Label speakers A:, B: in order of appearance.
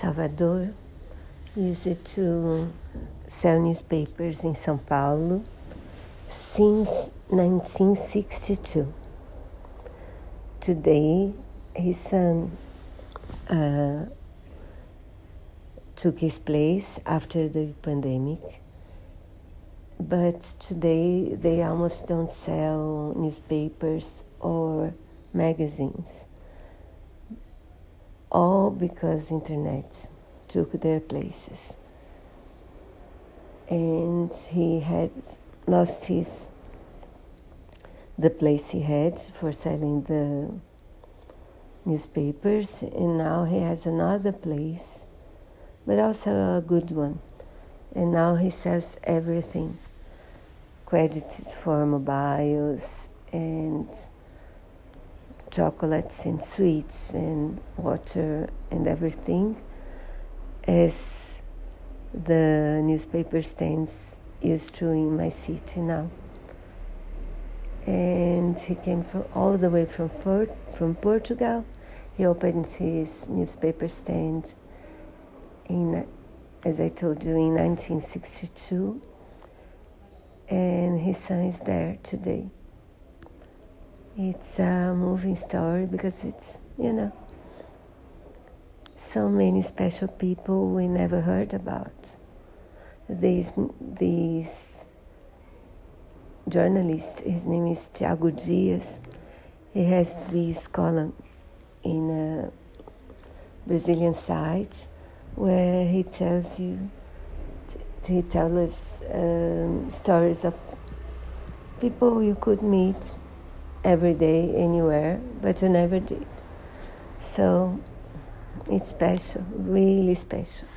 A: Salvador used to sell newspapers in São Paulo since 1962. Today, his son uh, took his place after the pandemic, but today they almost don't sell newspapers or magazines all because internet took their places. And he had lost his the place he had for selling the newspapers. And now he has another place but also a good one. And now he sells everything credited for mobiles and chocolates and sweets and water and everything as the newspaper stands used to in my city now. And he came from all the way from Fort, from Portugal. He opened his newspaper stand in, as I told you, in 1962, and his son is there today. It's a moving story because it's, you know, so many special people we never heard about. These, these journalist, his name is Tiago Dias, he has this column in a Brazilian site where he tells you, he tells us um, stories of people you could meet every day, anywhere, but you never did. So it's special, really special.